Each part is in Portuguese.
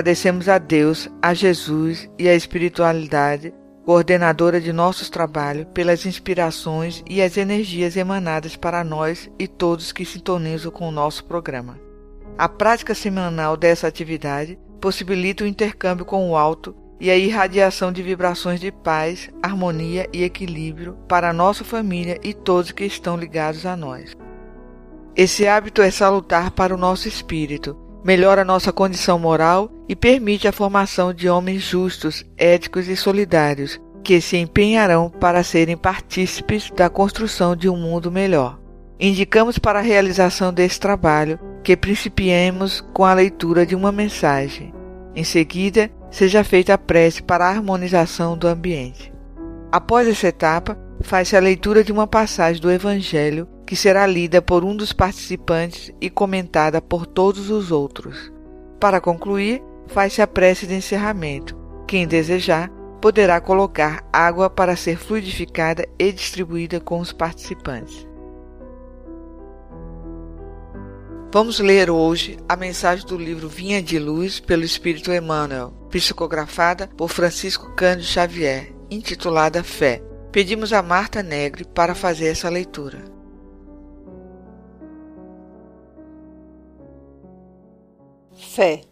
Agradecemos a Deus, a Jesus e à espiritualidade, coordenadora de nossos trabalhos, pelas inspirações e as energias emanadas para nós e todos que sintonizam com o nosso programa. A prática semanal dessa atividade possibilita o intercâmbio com o alto e a irradiação de vibrações de paz, harmonia e equilíbrio para a nossa família e todos que estão ligados a nós. Esse hábito é salutar para o nosso espírito melhora nossa condição moral e permite a formação de homens justos, éticos e solidários, que se empenharão para serem partícipes da construção de um mundo melhor. Indicamos para a realização desse trabalho que principiemos com a leitura de uma mensagem. Em seguida, seja feita a prece para a harmonização do ambiente. Após essa etapa, faz-se a leitura de uma passagem do Evangelho que será lida por um dos participantes e comentada por todos os outros. Para concluir, faz-se a prece de encerramento. Quem desejar poderá colocar água para ser fluidificada e distribuída com os participantes. Vamos ler hoje a mensagem do livro Vinha de Luz pelo Espírito Emmanuel, psicografada por Francisco Cândido Xavier, intitulada Fé. Pedimos a Marta Negre para fazer essa leitura. fé.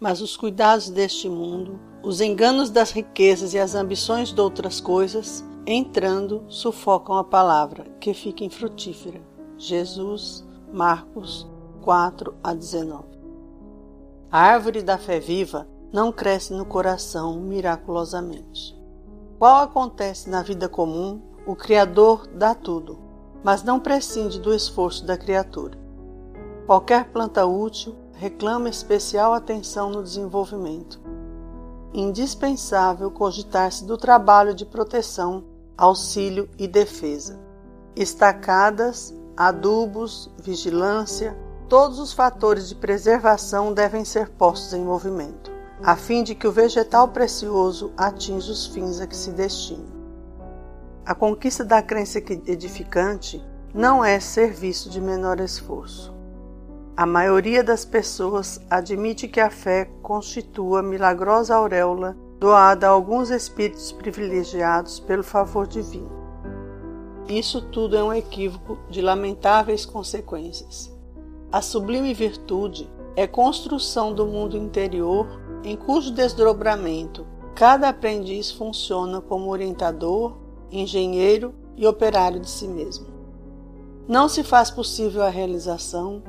Mas os cuidados deste mundo, os enganos das riquezas e as ambições de outras coisas, entrando, sufocam a palavra, que fica infrutífera. Jesus, Marcos 4 a 19. A árvore da fé viva não cresce no coração miraculosamente. Qual acontece na vida comum, o Criador dá tudo, mas não prescinde do esforço da criatura. Qualquer planta útil reclama especial atenção no desenvolvimento. Indispensável cogitar-se do trabalho de proteção, auxílio e defesa. Estacadas, adubos, vigilância, todos os fatores de preservação devem ser postos em movimento, a fim de que o vegetal precioso atinja os fins a que se destina. A conquista da crença edificante não é serviço de menor esforço. A maioria das pessoas admite que a fé constitua milagrosa auréola doada a alguns espíritos privilegiados pelo favor divino. Isso tudo é um equívoco de lamentáveis consequências. A sublime virtude é construção do mundo interior em cujo desdobramento cada aprendiz funciona como orientador, engenheiro e operário de si mesmo. Não se faz possível a realização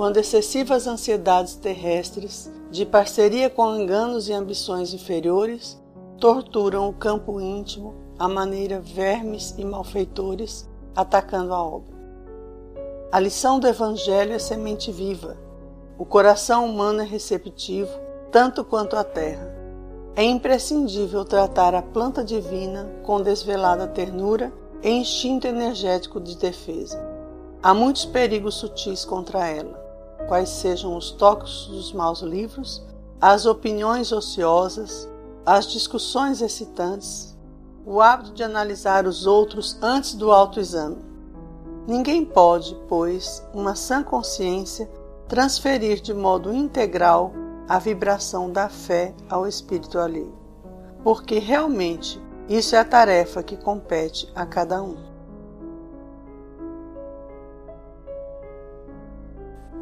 quando excessivas ansiedades terrestres, de parceria com enganos e ambições inferiores, torturam o campo íntimo à maneira vermes e malfeitores atacando a obra. A lição do Evangelho é semente viva. O coração humano é receptivo, tanto quanto a terra. É imprescindível tratar a planta divina com desvelada ternura e instinto energético de defesa. Há muitos perigos sutis contra ela quais sejam os toques dos maus livros, as opiniões ociosas, as discussões excitantes, o hábito de analisar os outros antes do autoexame. Ninguém pode, pois, uma sã consciência, transferir de modo integral a vibração da fé ao espírito alheio, porque realmente isso é a tarefa que compete a cada um.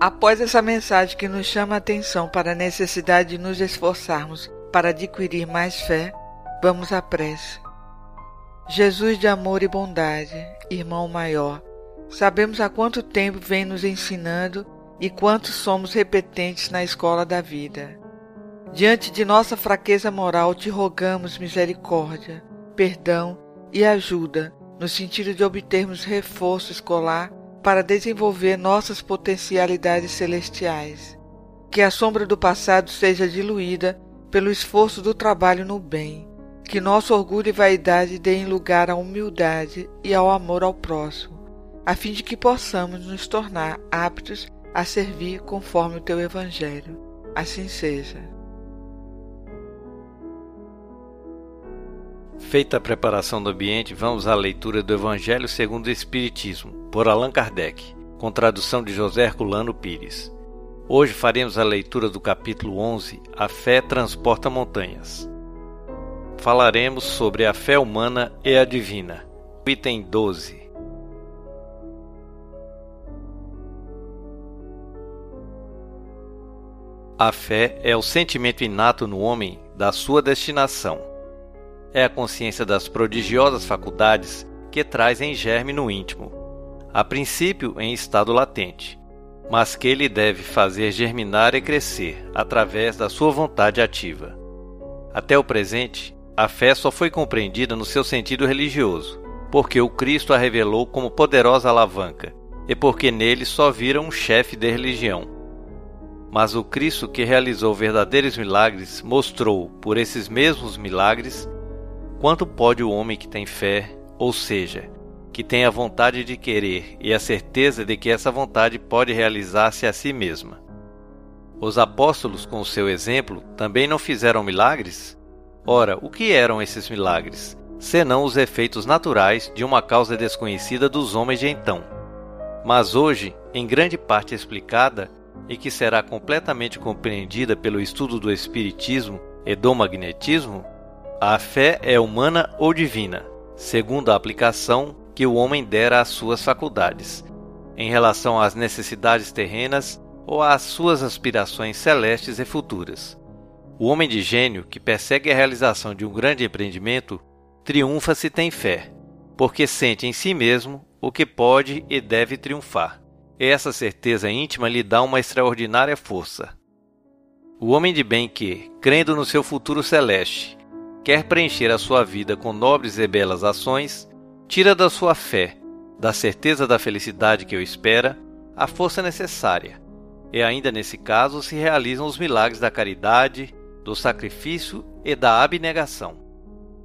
Após essa mensagem que nos chama a atenção para a necessidade de nos esforçarmos para adquirir mais fé, vamos à prece. Jesus de amor e bondade, irmão maior, sabemos há quanto tempo vem nos ensinando e quanto somos repetentes na escola da vida. Diante de nossa fraqueza moral, te rogamos misericórdia, perdão e ajuda no sentido de obtermos reforço escolar para desenvolver nossas potencialidades celestiais. Que a sombra do passado seja diluída pelo esforço do trabalho no bem. Que nosso orgulho e vaidade deem lugar à humildade e ao amor ao próximo, a fim de que possamos nos tornar aptos a servir conforme o teu Evangelho. Assim seja. Feita a preparação do ambiente, vamos à leitura do Evangelho segundo o Espiritismo, por Allan Kardec, com tradução de José Herculano Pires. Hoje faremos a leitura do capítulo 11, A Fé Transporta Montanhas. Falaremos sobre a fé humana e a divina. Item 12. A fé é o sentimento inato no homem da sua destinação. É a consciência das prodigiosas faculdades que traz em germe no íntimo, a princípio em estado latente, mas que ele deve fazer germinar e crescer através da sua vontade ativa. Até o presente, a fé só foi compreendida no seu sentido religioso, porque o Cristo a revelou como poderosa alavanca e porque nele só vira um chefe de religião. Mas o Cristo que realizou verdadeiros milagres mostrou, por esses mesmos milagres, quanto pode o homem que tem fé, ou seja, que tem a vontade de querer e a certeza de que essa vontade pode realizar-se a si mesma. Os apóstolos, com o seu exemplo, também não fizeram milagres? Ora, o que eram esses milagres, senão os efeitos naturais de uma causa desconhecida dos homens de então? Mas hoje, em grande parte explicada e que será completamente compreendida pelo estudo do Espiritismo e do Magnetismo, a fé é humana ou divina, segundo a aplicação que o homem dera às suas faculdades, em relação às necessidades terrenas ou às suas aspirações celestes e futuras. O homem de gênio que persegue a realização de um grande empreendimento triunfa se tem fé, porque sente em si mesmo o que pode e deve triunfar. Essa certeza íntima lhe dá uma extraordinária força. O homem de bem que, crendo no seu futuro celeste, quer preencher a sua vida com nobres e belas ações, tira da sua fé, da certeza da felicidade que o espera, a força necessária. E ainda nesse caso se realizam os milagres da caridade, do sacrifício e da abnegação.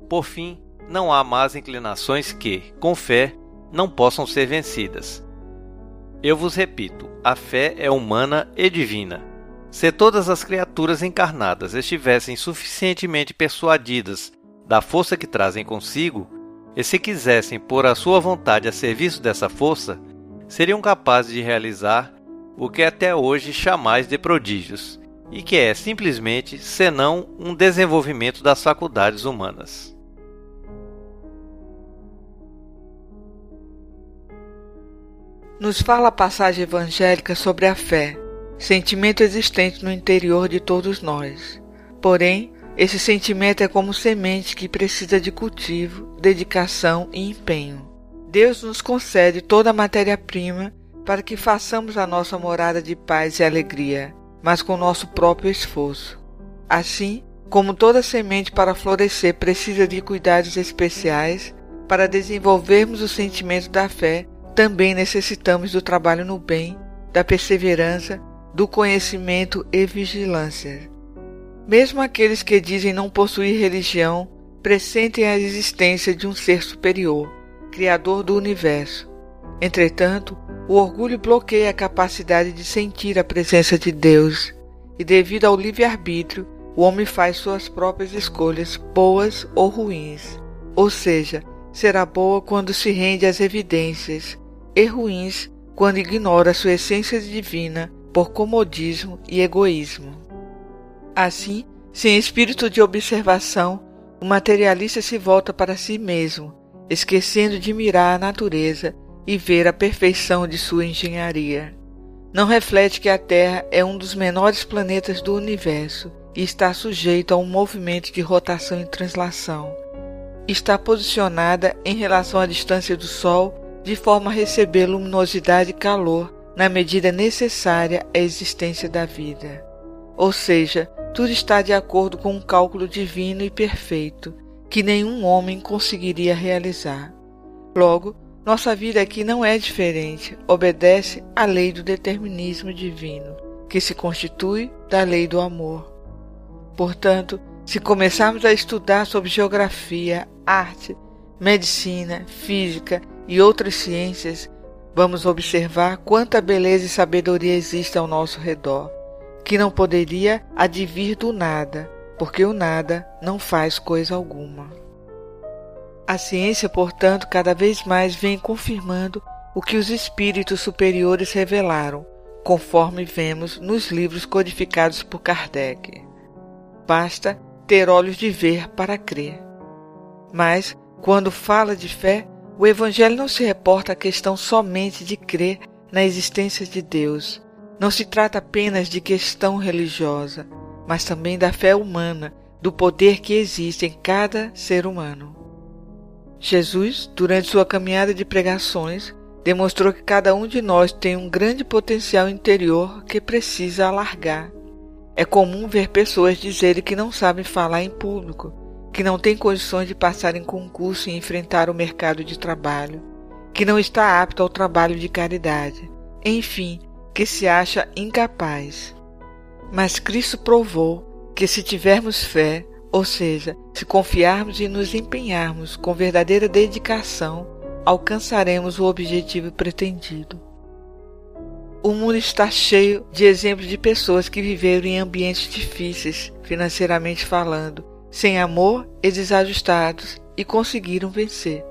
Por fim, não há más inclinações que, com fé, não possam ser vencidas. Eu vos repito, a fé é humana e divina. Se todas as criaturas encarnadas estivessem suficientemente persuadidas da força que trazem consigo, e se quisessem pôr a sua vontade a serviço dessa força, seriam capazes de realizar o que até hoje chamais de prodígios, e que é simplesmente senão um desenvolvimento das faculdades humanas. Nos fala a passagem evangélica sobre a fé, sentimento existente no interior de todos nós. Porém, esse sentimento é como semente que precisa de cultivo, dedicação e empenho. Deus nos concede toda a matéria-prima para que façamos a nossa morada de paz e alegria, mas com nosso próprio esforço. Assim, como toda semente para florescer precisa de cuidados especiais, para desenvolvermos o sentimento da fé, também necessitamos do trabalho no bem, da perseverança, do conhecimento e vigilância. Mesmo aqueles que dizem não possuir religião pressentem a existência de um ser superior, criador do universo. Entretanto, o orgulho bloqueia a capacidade de sentir a presença de Deus, e devido ao livre-arbítrio, o homem faz suas próprias escolhas, boas ou ruins. Ou seja, será boa quando se rende às evidências, e ruins quando ignora sua essência divina por comodismo e egoísmo. Assim, sem espírito de observação, o materialista se volta para si mesmo, esquecendo de mirar a natureza e ver a perfeição de sua engenharia. Não reflete que a Terra é um dos menores planetas do universo e está sujeito a um movimento de rotação e translação. Está posicionada em relação à distância do Sol de forma a receber luminosidade e calor na medida necessária à existência da vida. Ou seja, tudo está de acordo com um cálculo divino e perfeito que nenhum homem conseguiria realizar. Logo, nossa vida aqui não é diferente, obedece à lei do determinismo divino, que se constitui da lei do amor. Portanto, se começarmos a estudar sobre geografia, arte, medicina, física e outras ciências, vamos observar quanta beleza e sabedoria existe ao nosso redor, que não poderia advir do nada, porque o nada não faz coisa alguma. A ciência, portanto, cada vez mais vem confirmando o que os espíritos superiores revelaram, conforme vemos nos livros codificados por Kardec. Basta ter olhos de ver para crer. Mas, quando fala de fé, o Evangelho não se reporta à questão somente de crer na existência de Deus. Não se trata apenas de questão religiosa, mas também da fé humana, do poder que existe em cada ser humano. Jesus, durante sua caminhada de pregações, demonstrou que cada um de nós tem um grande potencial interior que precisa alargar. É comum ver pessoas dizerem que não sabem falar em público, que não têm condições de passar em concurso e enfrentar o mercado de trabalho, que não está apto ao trabalho de caridade, enfim, que se acha incapaz. Mas Cristo provou que se tivermos fé, ou seja, se confiarmos e nos empenharmos com verdadeira dedicação, alcançaremos o objetivo pretendido. O mundo está cheio de exemplos de pessoas que viveram em ambientes difíceis, financeiramente falando, sem amor e desajustados e conseguiram vencer.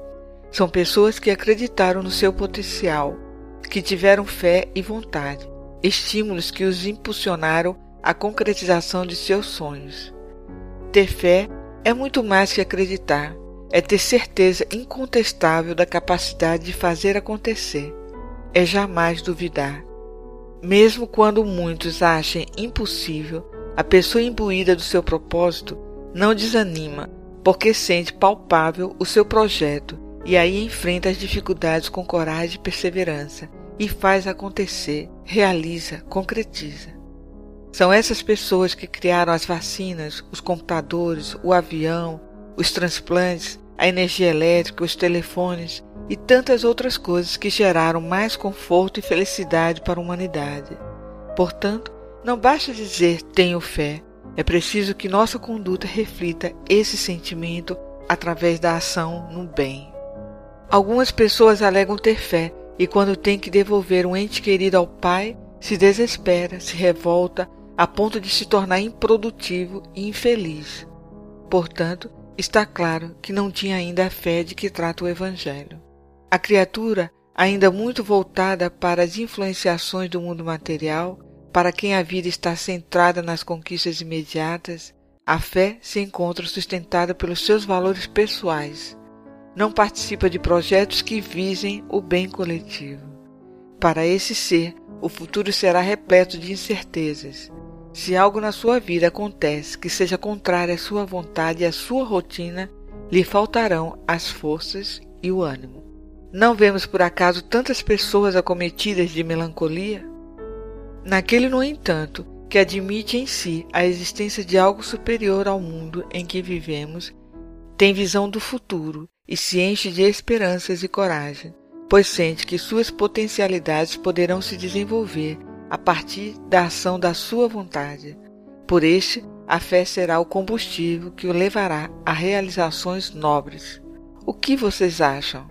São pessoas que acreditaram no seu potencial, que tiveram fé e vontade, estímulos que os impulsionaram à concretização de seus sonhos. Ter fé é muito mais que acreditar, é ter certeza incontestável da capacidade de fazer acontecer, é jamais duvidar. Mesmo quando muitos achem impossível, a pessoa imbuída do seu propósito não desanima, porque sente palpável o seu projeto e aí enfrenta as dificuldades com coragem e perseverança e faz acontecer, realiza, concretiza. São essas pessoas que criaram as vacinas, os computadores, o avião, os transplantes, a energia elétrica, os telefones e tantas outras coisas que geraram mais conforto e felicidade para a humanidade. Portanto, não basta dizer tenho fé, é preciso que nossa conduta reflita esse sentimento através da ação no bem. Algumas pessoas alegam ter fé e, quando tem que devolver um ente querido ao Pai, se desespera, se revolta, a ponto de se tornar improdutivo e infeliz. Portanto, está claro que não tinha ainda a fé de que trata o Evangelho. A criatura, ainda muito voltada para as influenciações do mundo material, para quem a vida está centrada nas conquistas imediatas, a fé se encontra sustentada pelos seus valores pessoais. Não participa de projetos que visem o bem coletivo. Para esse ser, o futuro será repleto de incertezas, se algo na sua vida acontece que seja contrário à sua vontade e à sua rotina, lhe faltarão as forças e o ânimo. Não vemos por acaso tantas pessoas acometidas de melancolia? Naquele, no entanto, que admite em si a existência de algo superior ao mundo em que vivemos, tem visão do futuro e se enche de esperanças e coragem, pois sente que suas potencialidades poderão se desenvolver a partir da ação da sua vontade. Por este, a fé será o combustível que o levará a realizações nobres. O que vocês acham?